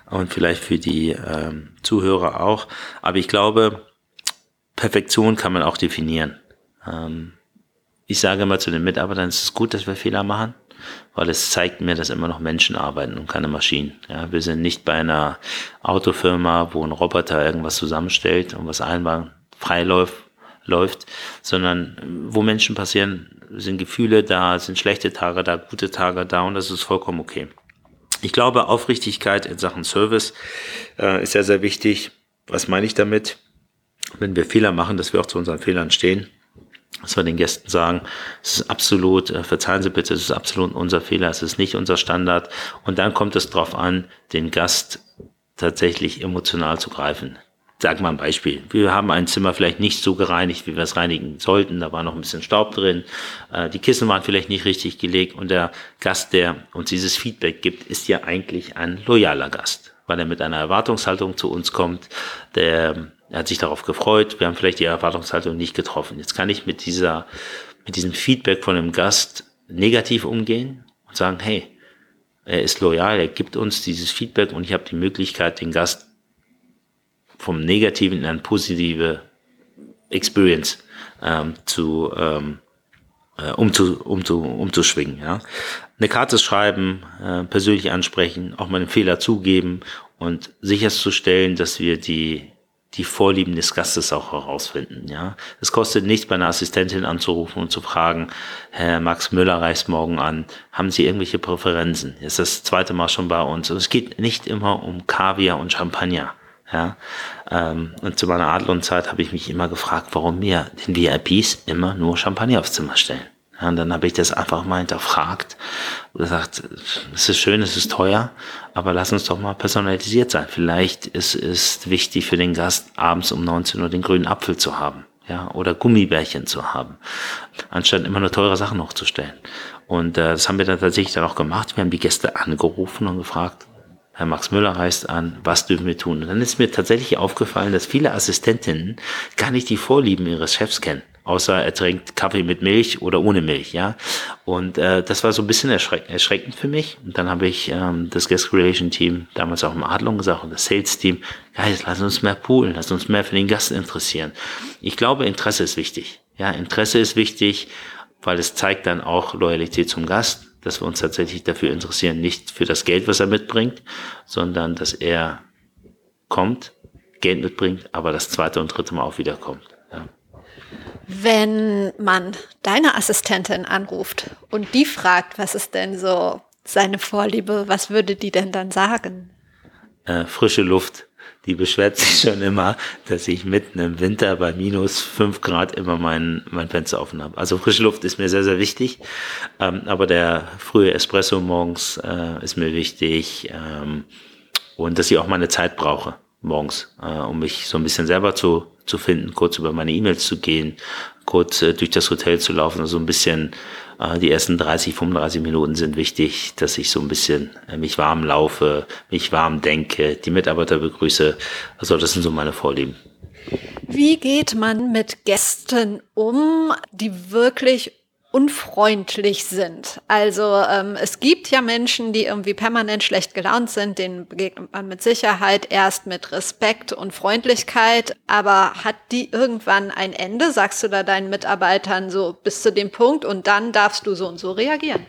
S3: und vielleicht für die ähm, Zuhörer auch. Aber ich glaube, Perfektion kann man auch definieren. Ähm, ich sage immer zu den Mitarbeitern, es ist gut, dass wir Fehler machen weil es zeigt mir, dass immer noch Menschen arbeiten und keine Maschinen. Ja, wir sind nicht bei einer Autofirma, wo ein Roboter irgendwas zusammenstellt und was einwandfrei läuft, läuft, sondern wo Menschen passieren, sind Gefühle da, sind schlechte Tage da, gute Tage da und das ist vollkommen okay. Ich glaube, Aufrichtigkeit in Sachen Service äh, ist sehr, sehr wichtig. Was meine ich damit? Wenn wir Fehler machen, dass wir auch zu unseren Fehlern stehen dass wir den Gästen sagen, es ist absolut, äh, verzeihen Sie bitte, es ist absolut unser Fehler, es ist nicht unser Standard. Und dann kommt es darauf an, den Gast tatsächlich emotional zu greifen. Sag mal ein Beispiel. Wir haben ein Zimmer vielleicht nicht so gereinigt, wie wir es reinigen sollten. Da war noch ein bisschen Staub drin. Äh, die Kissen waren vielleicht nicht richtig gelegt. Und der Gast, der uns dieses Feedback gibt, ist ja eigentlich ein loyaler Gast, weil er mit einer Erwartungshaltung zu uns kommt, der er hat sich darauf gefreut. Wir haben vielleicht die Erwartungshaltung nicht getroffen. Jetzt kann ich mit dieser, mit diesem Feedback von dem Gast negativ umgehen und sagen, hey, er ist loyal, er gibt uns dieses Feedback und ich habe die Möglichkeit, den Gast vom Negativen in eine positive Experience ähm, zu, ähm, äh, umzu, umzu, umzuschwingen. Ja? Eine Karte schreiben, äh, persönlich ansprechen, auch mal einen Fehler zugeben und sicherzustellen, dass wir die die Vorlieben des Gastes auch herausfinden. Ja, es kostet nichts, bei einer Assistentin anzurufen und zu fragen, Herr Max Müller reist morgen an, haben Sie irgendwelche Präferenzen? Ist das zweite Mal schon bei uns. Und es geht nicht immer um Kaviar und Champagner. Ja, ähm, und zu meiner Adlon-Zeit habe ich mich immer gefragt, warum mir den VIPs immer nur Champagner aufs Zimmer stellen. Ja, und dann habe ich das einfach mal hinterfragt und gesagt, es ist schön, es ist teuer, aber lass uns doch mal personalisiert sein. Vielleicht ist es wichtig für den Gast, abends um 19 Uhr den grünen Apfel zu haben. Ja, oder Gummibärchen zu haben, anstatt immer nur teure Sachen hochzustellen. Und äh, das haben wir dann tatsächlich dann auch gemacht. Wir haben die Gäste angerufen und gefragt, Herr Max Müller reist an, was dürfen wir tun? Und dann ist mir tatsächlich aufgefallen, dass viele Assistentinnen gar nicht die Vorlieben ihres Chefs kennen außer er trinkt Kaffee mit Milch oder ohne Milch, ja. Und äh, das war so ein bisschen erschreck erschreckend für mich. Und dann habe ich ähm, das Guest Relation Team damals auch im Adlung gesagt und das Sales Team, Guys, lass uns mehr poolen, lass uns mehr für den Gast interessieren. Ich glaube, Interesse ist wichtig. Ja, Interesse ist wichtig, weil es zeigt dann auch Loyalität zum Gast, dass wir uns tatsächlich dafür interessieren, nicht für das Geld, was er mitbringt, sondern dass er kommt, Geld mitbringt, aber das zweite und dritte Mal auch wiederkommt.
S2: Wenn man deine Assistentin anruft und die fragt, was ist denn so seine Vorliebe, was würde die denn dann sagen?
S3: Äh, frische Luft, die beschwert sich schon immer, dass ich mitten im Winter bei minus fünf Grad immer mein, mein Fenster offen habe. Also frische Luft ist mir sehr, sehr wichtig. Ähm, aber der frühe Espresso morgens äh, ist mir wichtig. Ähm, und dass ich auch meine Zeit brauche morgens, äh, um mich so ein bisschen selber zu, zu finden, kurz über meine E-Mails zu gehen, kurz äh, durch das Hotel zu laufen, also ein bisschen äh, die ersten 30, 35 Minuten sind wichtig, dass ich so ein bisschen äh, mich warm laufe, mich warm denke, die Mitarbeiter begrüße. Also das sind so meine Vorlieben.
S2: Wie geht man mit Gästen um, die wirklich unfreundlich sind. Also ähm, es gibt ja Menschen, die irgendwie permanent schlecht gelaunt sind, denen begegnet man mit Sicherheit erst mit Respekt und Freundlichkeit, aber hat die irgendwann ein Ende? Sagst du da deinen Mitarbeitern so bis zu dem Punkt und dann darfst du so und so reagieren?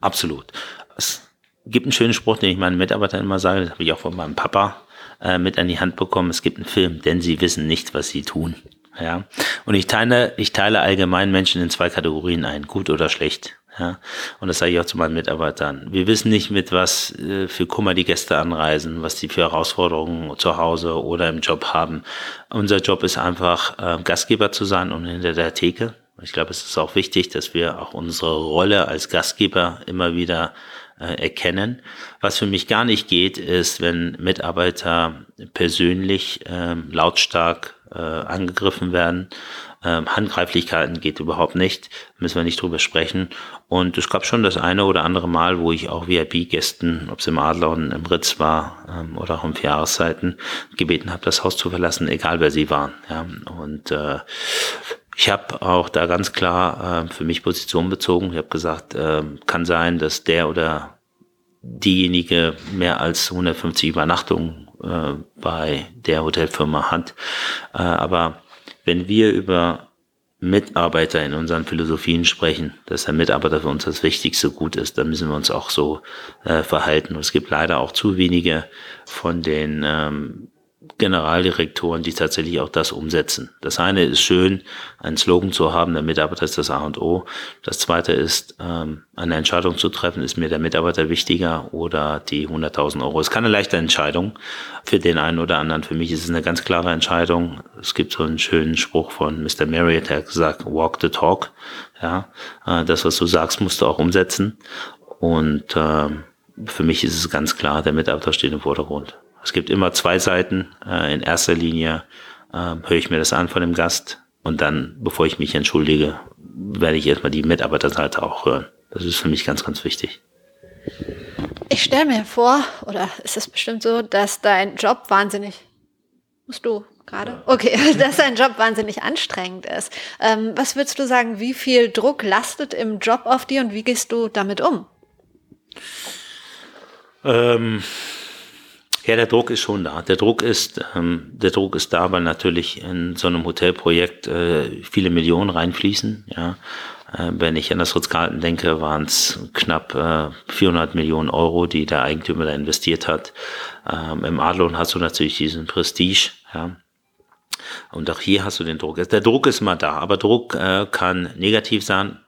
S3: Absolut. Es gibt einen schönen Spruch, den ich meinen Mitarbeitern immer sage, das habe ich auch von meinem Papa äh, mit an die Hand bekommen. Es gibt einen Film, denn sie wissen nicht, was sie tun. Ja. Und ich teile, ich teile allgemein Menschen in zwei Kategorien ein, gut oder schlecht. Ja. Und das sage ich auch zu meinen Mitarbeitern. Wir wissen nicht, mit was äh, für Kummer die Gäste anreisen, was die für Herausforderungen zu Hause oder im Job haben. Unser Job ist einfach, äh, Gastgeber zu sein und hinter der Theke. Ich glaube, es ist auch wichtig, dass wir auch unsere Rolle als Gastgeber immer wieder äh, erkennen. Was für mich gar nicht geht, ist, wenn Mitarbeiter persönlich ähm, lautstark äh, angegriffen werden. Ähm, Handgreiflichkeiten geht überhaupt nicht, müssen wir nicht drüber sprechen. Und es gab schon das eine oder andere Mal, wo ich auch VIP-Gästen, ob es im Adler und im Ritz war ähm, oder auch um vier Jahreszeiten, gebeten habe, das Haus zu verlassen, egal wer sie waren. Ja. Und äh, ich habe auch da ganz klar äh, für mich Position bezogen. Ich habe gesagt, äh, kann sein, dass der oder diejenige mehr als 150 Übernachtungen äh, bei der Hotelfirma hat. Äh, aber wenn wir über Mitarbeiter in unseren Philosophien sprechen, dass der Mitarbeiter für uns das wichtigste Gut ist, dann müssen wir uns auch so äh, verhalten. Und es gibt leider auch zu wenige von den ähm, Generaldirektoren, die tatsächlich auch das umsetzen. Das eine ist schön, einen Slogan zu haben, der Mitarbeiter ist das A und O. Das zweite ist, ähm, eine Entscheidung zu treffen, ist mir der Mitarbeiter wichtiger oder die 100.000 Euro. Es ist keine leichte Entscheidung für den einen oder anderen. Für mich ist es eine ganz klare Entscheidung. Es gibt so einen schönen Spruch von Mr. Marriott, der gesagt, walk the talk. Ja, äh, das, was du sagst, musst du auch umsetzen. Und äh, für mich ist es ganz klar, der Mitarbeiter steht im Vordergrund. Es gibt immer zwei Seiten. Äh, in erster Linie äh, höre ich mir das an von dem Gast und dann, bevor ich mich entschuldige, werde ich erstmal die Mitarbeiterseite auch hören. Das ist für mich ganz, ganz wichtig.
S2: Ich stelle mir vor, oder ist es bestimmt so, dass dein Job wahnsinnig, musst du gerade? Okay, dass dein Job wahnsinnig anstrengend ist. Ähm, was würdest du sagen, wie viel Druck lastet im Job auf dir und wie gehst du damit um?
S3: Ähm, ja, der Druck ist schon da. Der Druck ist, ähm, der Druck ist da, weil natürlich in so einem Hotelprojekt äh, viele Millionen reinfließen. Ja, äh, wenn ich an das Ritz-Carlton denke, waren es knapp äh, 400 Millionen Euro, die der Eigentümer da investiert hat. Ähm, Im Adlon hast du natürlich diesen Prestige. Ja. Und auch hier hast du den Druck. Der Druck ist mal da, aber Druck äh, kann negativ sein,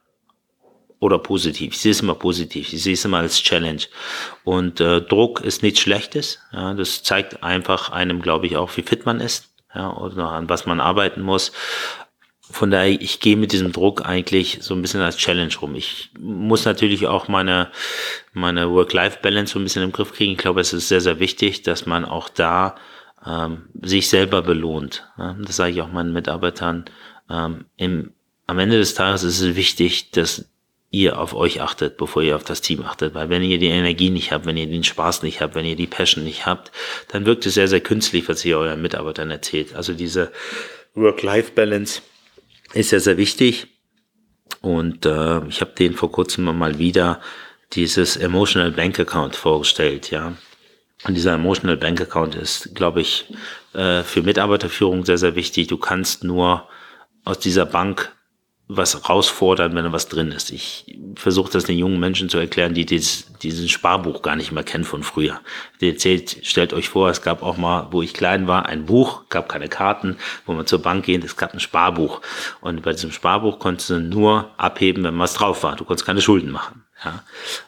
S3: oder positiv. Ich sehe es immer positiv. Ich sehe es immer als Challenge. Und äh, Druck ist nichts Schlechtes. Ja, das zeigt einfach einem, glaube ich, auch, wie fit man ist ja, oder an was man arbeiten muss. Von daher, ich gehe mit diesem Druck eigentlich so ein bisschen als Challenge rum. Ich muss natürlich auch meine, meine Work-Life-Balance so ein bisschen im Griff kriegen. Ich glaube, es ist sehr, sehr wichtig, dass man auch da ähm, sich selber belohnt. Ja, das sage ich auch meinen Mitarbeitern. Ähm, im, am Ende des Tages ist es wichtig, dass ihr auf euch achtet, bevor ihr auf das Team achtet. Weil wenn ihr die Energie nicht habt, wenn ihr den Spaß nicht habt, wenn ihr die Passion nicht habt, dann wirkt es sehr, sehr künstlich, was ihr euren Mitarbeitern erzählt. Also diese Work-Life-Balance ist sehr, sehr wichtig. Und äh, ich habe den vor kurzem mal wieder dieses Emotional Bank Account vorgestellt, ja. Und dieser Emotional Bank Account ist, glaube ich, äh, für Mitarbeiterführung sehr, sehr wichtig. Du kannst nur aus dieser Bank was herausfordern, wenn da was drin ist. Ich versuche das den jungen Menschen zu erklären, die dieses, diesen Sparbuch gar nicht mehr kennen von früher. Die erzählt, stellt euch vor, es gab auch mal, wo ich klein war, ein Buch, gab keine Karten, wo man zur Bank geht, es gab ein Sparbuch. Und bei diesem Sparbuch konntest du nur abheben, wenn was drauf war. Du konntest keine Schulden machen. Ja?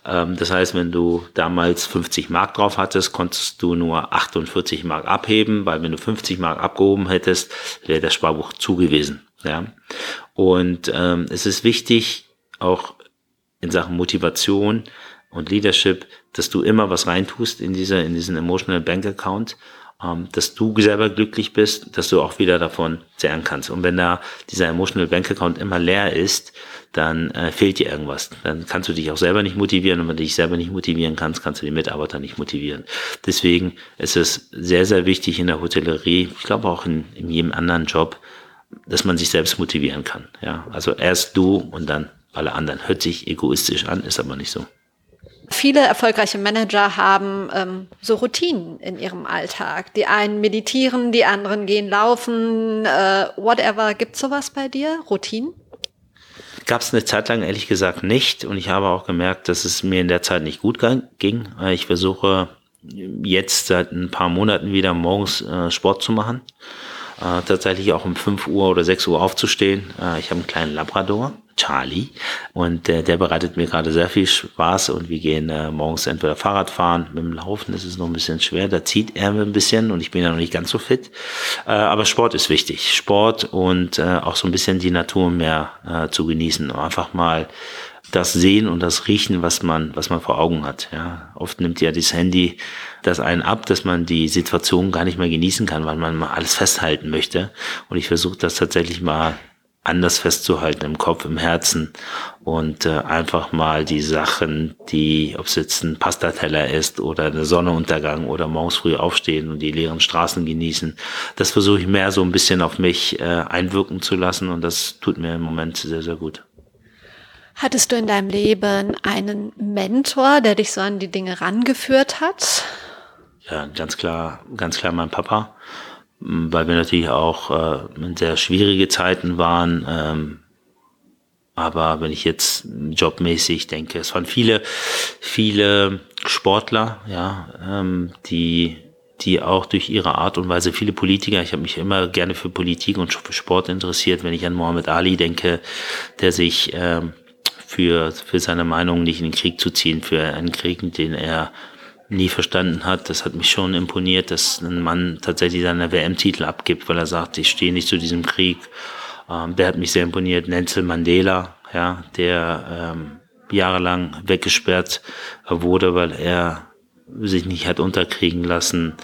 S3: Ähm, das heißt, wenn du damals 50 Mark drauf hattest, konntest du nur 48 Mark abheben, weil wenn du 50 Mark abgehoben hättest, wäre das Sparbuch zugewiesen. Ja? Und ähm, es ist wichtig, auch in Sachen Motivation und Leadership, dass du immer was reintust in dieser, in diesen Emotional Bank Account ähm, dass du selber glücklich bist, dass du auch wieder davon zehren kannst. Und wenn da dieser Emotional Bank Account immer leer ist, dann äh, fehlt dir irgendwas. Dann kannst du dich auch selber nicht motivieren. Und wenn du dich selber nicht motivieren kannst, kannst du die Mitarbeiter nicht motivieren. Deswegen ist es sehr, sehr wichtig in der Hotellerie, ich glaube auch in, in jedem anderen Job, dass man sich selbst motivieren kann. Ja, also erst du und dann alle anderen. Hört sich egoistisch an, ist aber nicht so.
S2: Viele erfolgreiche Manager haben ähm, so Routinen in ihrem Alltag. Die einen meditieren, die anderen gehen laufen, äh, whatever. Gibt sowas bei dir? Routinen?
S3: Gab es eine Zeit lang ehrlich gesagt nicht und ich habe auch gemerkt, dass es mir in der Zeit nicht gut ging. Ich versuche jetzt seit ein paar Monaten wieder morgens äh, Sport zu machen. Äh, tatsächlich auch um 5 Uhr oder 6 Uhr aufzustehen. Äh, ich habe einen kleinen Labrador Charlie. Und äh, der bereitet mir gerade sehr viel Spaß und wir gehen äh, morgens entweder Fahrrad fahren, mit dem Laufen ist es noch ein bisschen schwer, da zieht er mir ein bisschen und ich bin ja noch nicht ganz so fit. Äh, aber Sport ist wichtig. Sport und äh, auch so ein bisschen die Natur mehr äh, zu genießen. Einfach mal das Sehen und das Riechen, was man, was man vor Augen hat. Ja, oft nimmt ja das Handy das einen ab, dass man die Situation gar nicht mehr genießen kann, weil man mal alles festhalten möchte. Und ich versuche das tatsächlich mal anders festzuhalten im Kopf, im Herzen und äh, einfach mal die Sachen, die, ob es jetzt ein Pastateller ist oder eine Sonnenuntergang oder morgens früh aufstehen und die leeren Straßen genießen, das versuche ich mehr so ein bisschen auf mich äh, einwirken zu lassen und das tut mir im Moment sehr, sehr gut.
S2: Hattest du in deinem Leben einen Mentor, der dich so an die Dinge rangeführt hat?
S3: Ja, ganz klar, ganz klar mein Papa weil wir natürlich auch äh, in sehr schwierige Zeiten waren. Ähm, aber wenn ich jetzt jobmäßig denke, es waren viele, viele Sportler, ja, ähm, die die auch durch ihre Art und Weise viele Politiker, ich habe mich immer gerne für Politik und für Sport interessiert, wenn ich an Mohammed Ali denke, der sich ähm, für, für seine Meinung nicht in den Krieg zu ziehen, für einen Krieg, den er nie verstanden hat. Das hat mich schon imponiert, dass ein Mann tatsächlich seine WM-Titel abgibt, weil er sagt, ich stehe nicht zu diesem Krieg. Ähm, der hat mich sehr imponiert. Nelson Mandela, ja, der ähm, jahrelang weggesperrt wurde, weil er sich nicht hat unterkriegen lassen.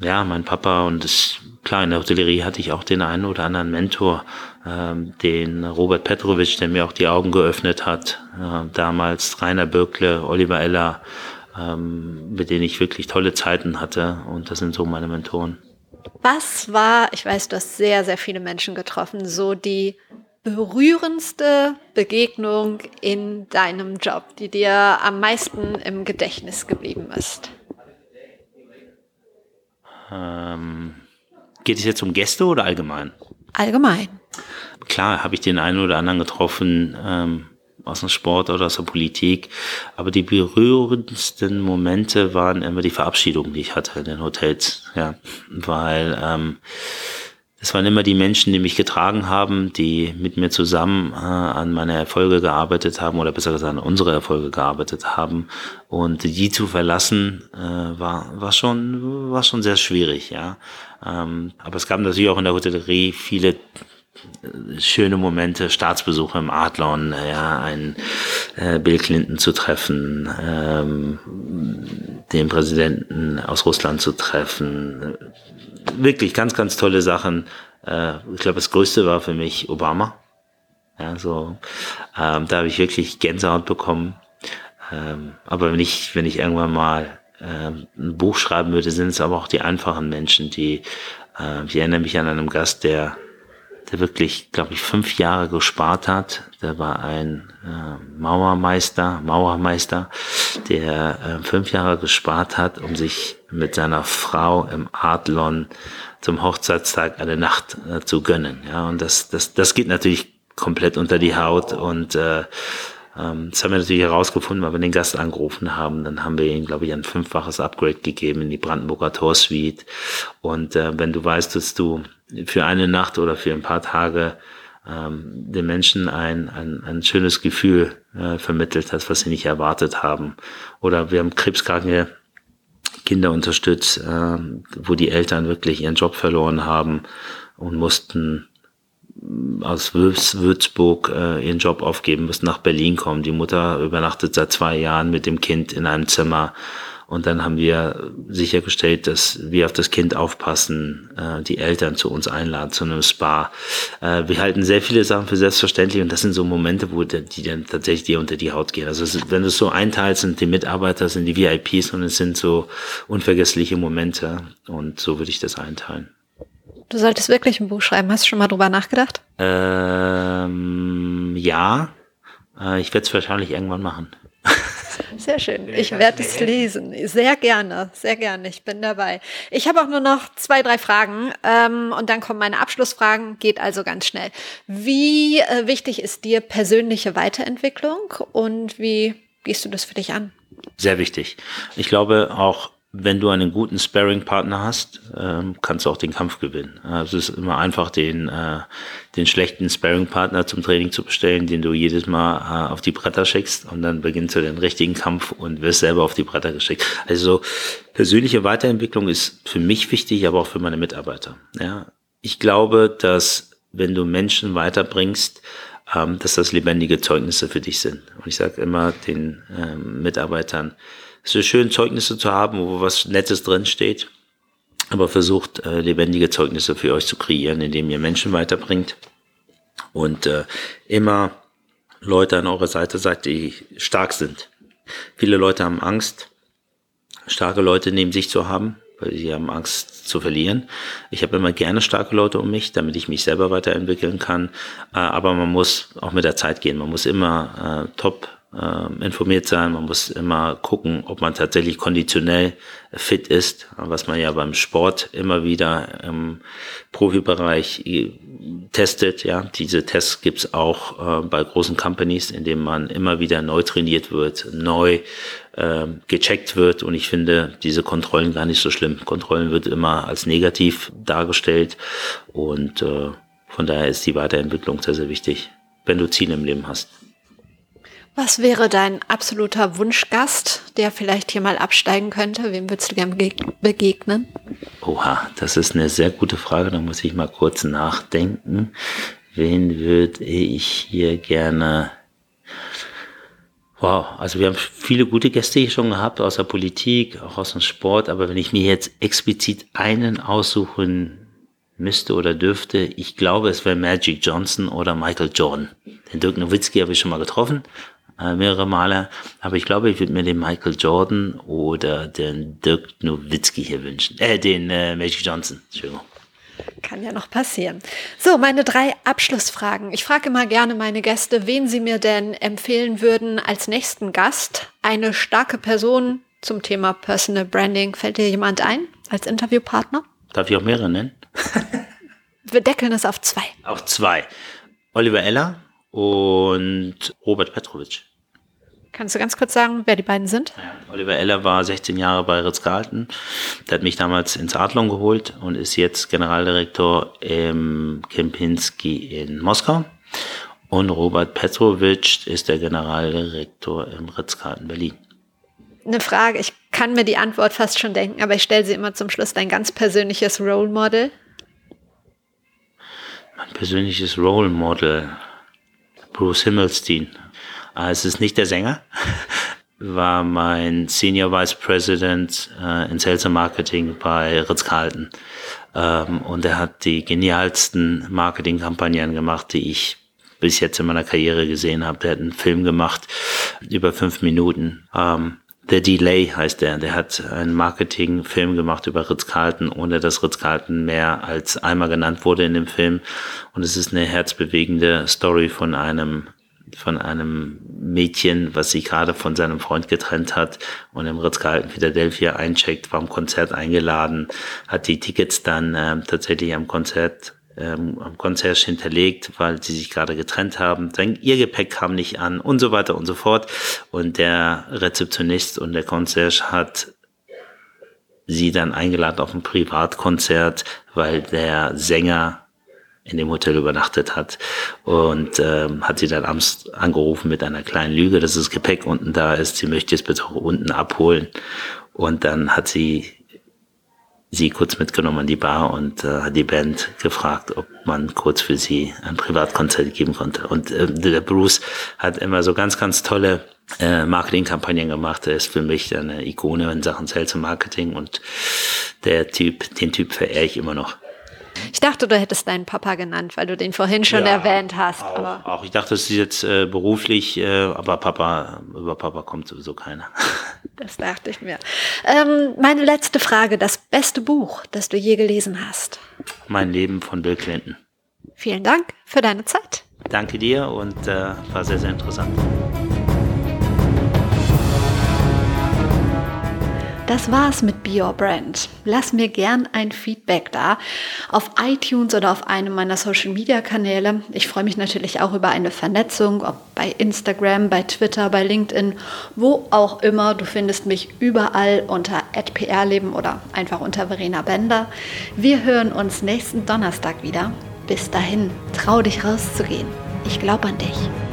S3: Ja, mein Papa und das, klar, in der Hotellerie hatte ich auch den einen oder anderen Mentor, den Robert Petrovic, der mir auch die Augen geöffnet hat. Äh, damals Rainer Böckle, Oliver Eller, ähm, mit denen ich wirklich tolle Zeiten hatte. Und das sind so meine Mentoren.
S2: Was war, ich weiß, du hast sehr, sehr viele Menschen getroffen, so die berührendste Begegnung in deinem Job, die dir am meisten im Gedächtnis geblieben ist?
S3: Ähm, geht es jetzt um Gäste oder allgemein?
S2: Allgemein.
S3: Klar, habe ich den einen oder anderen getroffen, ähm, aus dem Sport oder aus der Politik. Aber die berührendsten Momente waren immer die Verabschiedungen, die ich hatte in den Hotels. Ja, weil ähm, es waren immer die Menschen, die mich getragen haben, die mit mir zusammen äh, an meine Erfolge gearbeitet haben oder besser gesagt an unsere Erfolge gearbeitet haben. Und die zu verlassen äh, war, war, schon, war schon sehr schwierig. Ja, ähm, aber es gab natürlich auch in der Hotellerie viele schöne Momente, Staatsbesuche im Adlon, ja, einen äh, Bill Clinton zu treffen, ähm, den Präsidenten aus Russland zu treffen. Wirklich ganz, ganz tolle Sachen. Äh, ich glaube, das Größte war für mich Obama. Ja, so, ähm, da habe ich wirklich Gänsehaut bekommen. Ähm, aber wenn ich, wenn ich irgendwann mal ähm, ein Buch schreiben würde, sind es aber auch die einfachen Menschen, die, äh, ich erinnere mich an einen Gast, der der wirklich, glaube ich, fünf Jahre gespart hat. Der war ein äh, Mauermeister, Mauermeister, der äh, fünf Jahre gespart hat, um sich mit seiner Frau im Adlon zum Hochzeitstag eine Nacht äh, zu gönnen. Ja, und das, das, das geht natürlich komplett unter die Haut und äh, ähm, das haben wir natürlich herausgefunden, weil wir den Gast angerufen haben. Dann haben wir ihm, glaube ich, ein fünffaches Upgrade gegeben in die Brandenburger Tor Suite. Und äh, wenn du weißt, dass du für eine Nacht oder für ein paar Tage ähm, den Menschen ein, ein, ein schönes Gefühl äh, vermittelt hast, was sie nicht erwartet haben. Oder wir haben krebskranke Kinder unterstützt, äh, wo die Eltern wirklich ihren Job verloren haben und mussten aus Würzburg äh, ihren Job aufgeben, mussten nach Berlin kommen. Die Mutter übernachtet seit zwei Jahren mit dem Kind in einem Zimmer und dann haben wir sichergestellt, dass wir auf das Kind aufpassen, äh, die Eltern zu uns einladen, zu einem Spa. Äh, wir halten sehr viele Sachen für selbstverständlich und das sind so Momente, wo die, die dann tatsächlich dir unter die Haut gehen. Also wenn du es so einteilst, sind die Mitarbeiter, sind die VIPs und es sind so unvergessliche Momente und so würde ich das einteilen.
S2: Du solltest wirklich ein Buch schreiben. Hast du schon mal drüber nachgedacht?
S3: Ähm, ja. Äh, ich werde es wahrscheinlich irgendwann machen.
S2: Sehr schön. Ich werde es lesen. Sehr gerne, sehr gerne. Ich bin dabei. Ich habe auch nur noch zwei, drei Fragen ähm, und dann kommen meine Abschlussfragen. Geht also ganz schnell. Wie äh, wichtig ist dir persönliche Weiterentwicklung und wie gehst du das für dich an?
S3: Sehr wichtig. Ich glaube auch wenn du einen guten Sparring-Partner hast, ähm, kannst du auch den Kampf gewinnen. Also es ist immer einfach, den, äh, den schlechten Sparring-Partner zum Training zu bestellen, den du jedes Mal äh, auf die Bretter schickst und dann beginnst du den richtigen Kampf und wirst selber auf die Bretter geschickt. Also persönliche Weiterentwicklung ist für mich wichtig, aber auch für meine Mitarbeiter. Ja, ich glaube, dass wenn du Menschen weiterbringst, ähm, dass das lebendige Zeugnisse für dich sind. Und ich sage immer den ähm, Mitarbeitern, es ist schön, Zeugnisse zu haben, wo was Nettes drinsteht. Aber versucht, äh, lebendige Zeugnisse für euch zu kreieren, indem ihr Menschen weiterbringt. Und äh, immer Leute an eurer Seite seid, die stark sind. Viele Leute haben Angst, starke Leute neben sich zu haben, weil sie haben Angst zu verlieren. Ich habe immer gerne starke Leute um mich, damit ich mich selber weiterentwickeln kann. Äh, aber man muss auch mit der Zeit gehen. Man muss immer äh, top äh, informiert sein. Man muss immer gucken, ob man tatsächlich konditionell fit ist, was man ja beim Sport immer wieder im Profibereich äh, testet. Ja, diese Tests gibt's auch äh, bei großen Companies, in denen man immer wieder neu trainiert wird, neu äh, gecheckt wird. Und ich finde diese Kontrollen gar nicht so schlimm. Kontrollen wird immer als negativ dargestellt und äh, von daher ist die Weiterentwicklung sehr, sehr wichtig, wenn du Ziele im Leben hast.
S2: Was wäre dein absoluter Wunschgast, der vielleicht hier mal absteigen könnte? Wem würdest du gern begegnen?
S3: Oha, das ist eine sehr gute Frage. Da muss ich mal kurz nachdenken. Wen würde ich hier gerne Wow, also wir haben viele gute Gäste hier schon gehabt, aus der Politik, auch aus dem Sport, aber wenn ich mir jetzt explizit einen aussuchen müsste oder dürfte, ich glaube, es wäre Magic Johnson oder Michael Jordan. Den Dirk Nowitzki habe ich schon mal getroffen, äh, mehrere Male. Aber ich glaube, ich würde mir den Michael Jordan oder den Dirk Nowitzki hier wünschen. Äh, den äh, Magic Johnson. Entschuldigung.
S2: Kann ja noch passieren. So, meine drei Abschlussfragen. Ich frage immer gerne meine Gäste, wen sie mir denn empfehlen würden als nächsten Gast. Eine starke Person zum Thema Personal Branding. Fällt dir jemand ein als Interviewpartner?
S3: Darf ich auch mehrere nennen?
S2: Wir deckeln es auf zwei.
S3: Auf zwei. Oliver Eller und Robert Petrovic.
S2: Kannst du ganz kurz sagen, wer die beiden sind?
S3: Ja, Oliver Eller war 16 Jahre bei Ritz-Carlton. Der hat mich damals ins Adlon geholt und ist jetzt Generaldirektor im Kempinski in Moskau. Und Robert Petrovic ist der Generaldirektor im Ritz-Carlton Berlin.
S2: Eine Frage, ich kann mir die Antwort fast schon denken, aber ich stelle sie immer zum Schluss. Dein ganz persönliches Role Model?
S3: Mein persönliches Role Model. Bruce Himmelstein. Äh, es ist nicht der Sänger, war mein Senior Vice President äh, in Sales and Marketing bei Ritz-Carlton. Ähm, und er hat die genialsten Marketingkampagnen gemacht, die ich bis jetzt in meiner Karriere gesehen habe. Der hat einen Film gemacht über fünf Minuten. Ähm, The Delay heißt der. Der hat einen Marketingfilm gemacht über Ritz-Carlton, ohne dass Ritz-Carlton mehr als einmal genannt wurde in dem Film. Und es ist eine herzbewegende Story von einem von einem Mädchen, was sich gerade von seinem Freund getrennt hat und im Ritz-Carlton Philadelphia eincheckt, war am Konzert eingeladen, hat die Tickets dann äh, tatsächlich am Konzert ähm, am Konzert hinterlegt, weil sie sich gerade getrennt haben. Dann ihr Gepäck kam nicht an und so weiter und so fort. Und der Rezeptionist und der Concierge hat sie dann eingeladen auf ein Privatkonzert, weil der Sänger in dem Hotel übernachtet hat und ähm, hat sie dann abends angerufen mit einer kleinen Lüge, dass das Gepäck unten da ist. Sie möchte es bitte auch unten abholen. Und dann hat sie sie kurz mitgenommen an die Bar und äh, hat die Band gefragt, ob man kurz für sie ein Privatkonzert geben konnte. Und äh, der Bruce hat immer so ganz, ganz tolle äh, Marketingkampagnen gemacht. Er ist für mich eine Ikone in Sachen Sales und Marketing und der Typ, den Typ verehre ich immer noch.
S2: Ich dachte, du hättest deinen Papa genannt, weil du den vorhin schon ja, erwähnt hast.
S3: Auch, aber auch ich dachte, das ist jetzt äh, beruflich, äh, aber Papa, über Papa kommt sowieso keiner.
S2: Das dachte ich mir. Ähm, meine letzte Frage, das beste Buch, das du je gelesen hast?
S3: Mein Leben von Bill Clinton.
S2: Vielen Dank für deine Zeit.
S3: Danke dir und äh, war sehr, sehr interessant.
S2: Das war's mit Be Your Brand. Lass mir gern ein Feedback da auf iTunes oder auf einem meiner Social Media Kanäle. Ich freue mich natürlich auch über eine Vernetzung, ob bei Instagram, bei Twitter, bei LinkedIn, wo auch immer. Du findest mich überall unter @prleben oder einfach unter Verena Bender. Wir hören uns nächsten Donnerstag wieder. Bis dahin, trau dich rauszugehen. Ich glaube an dich.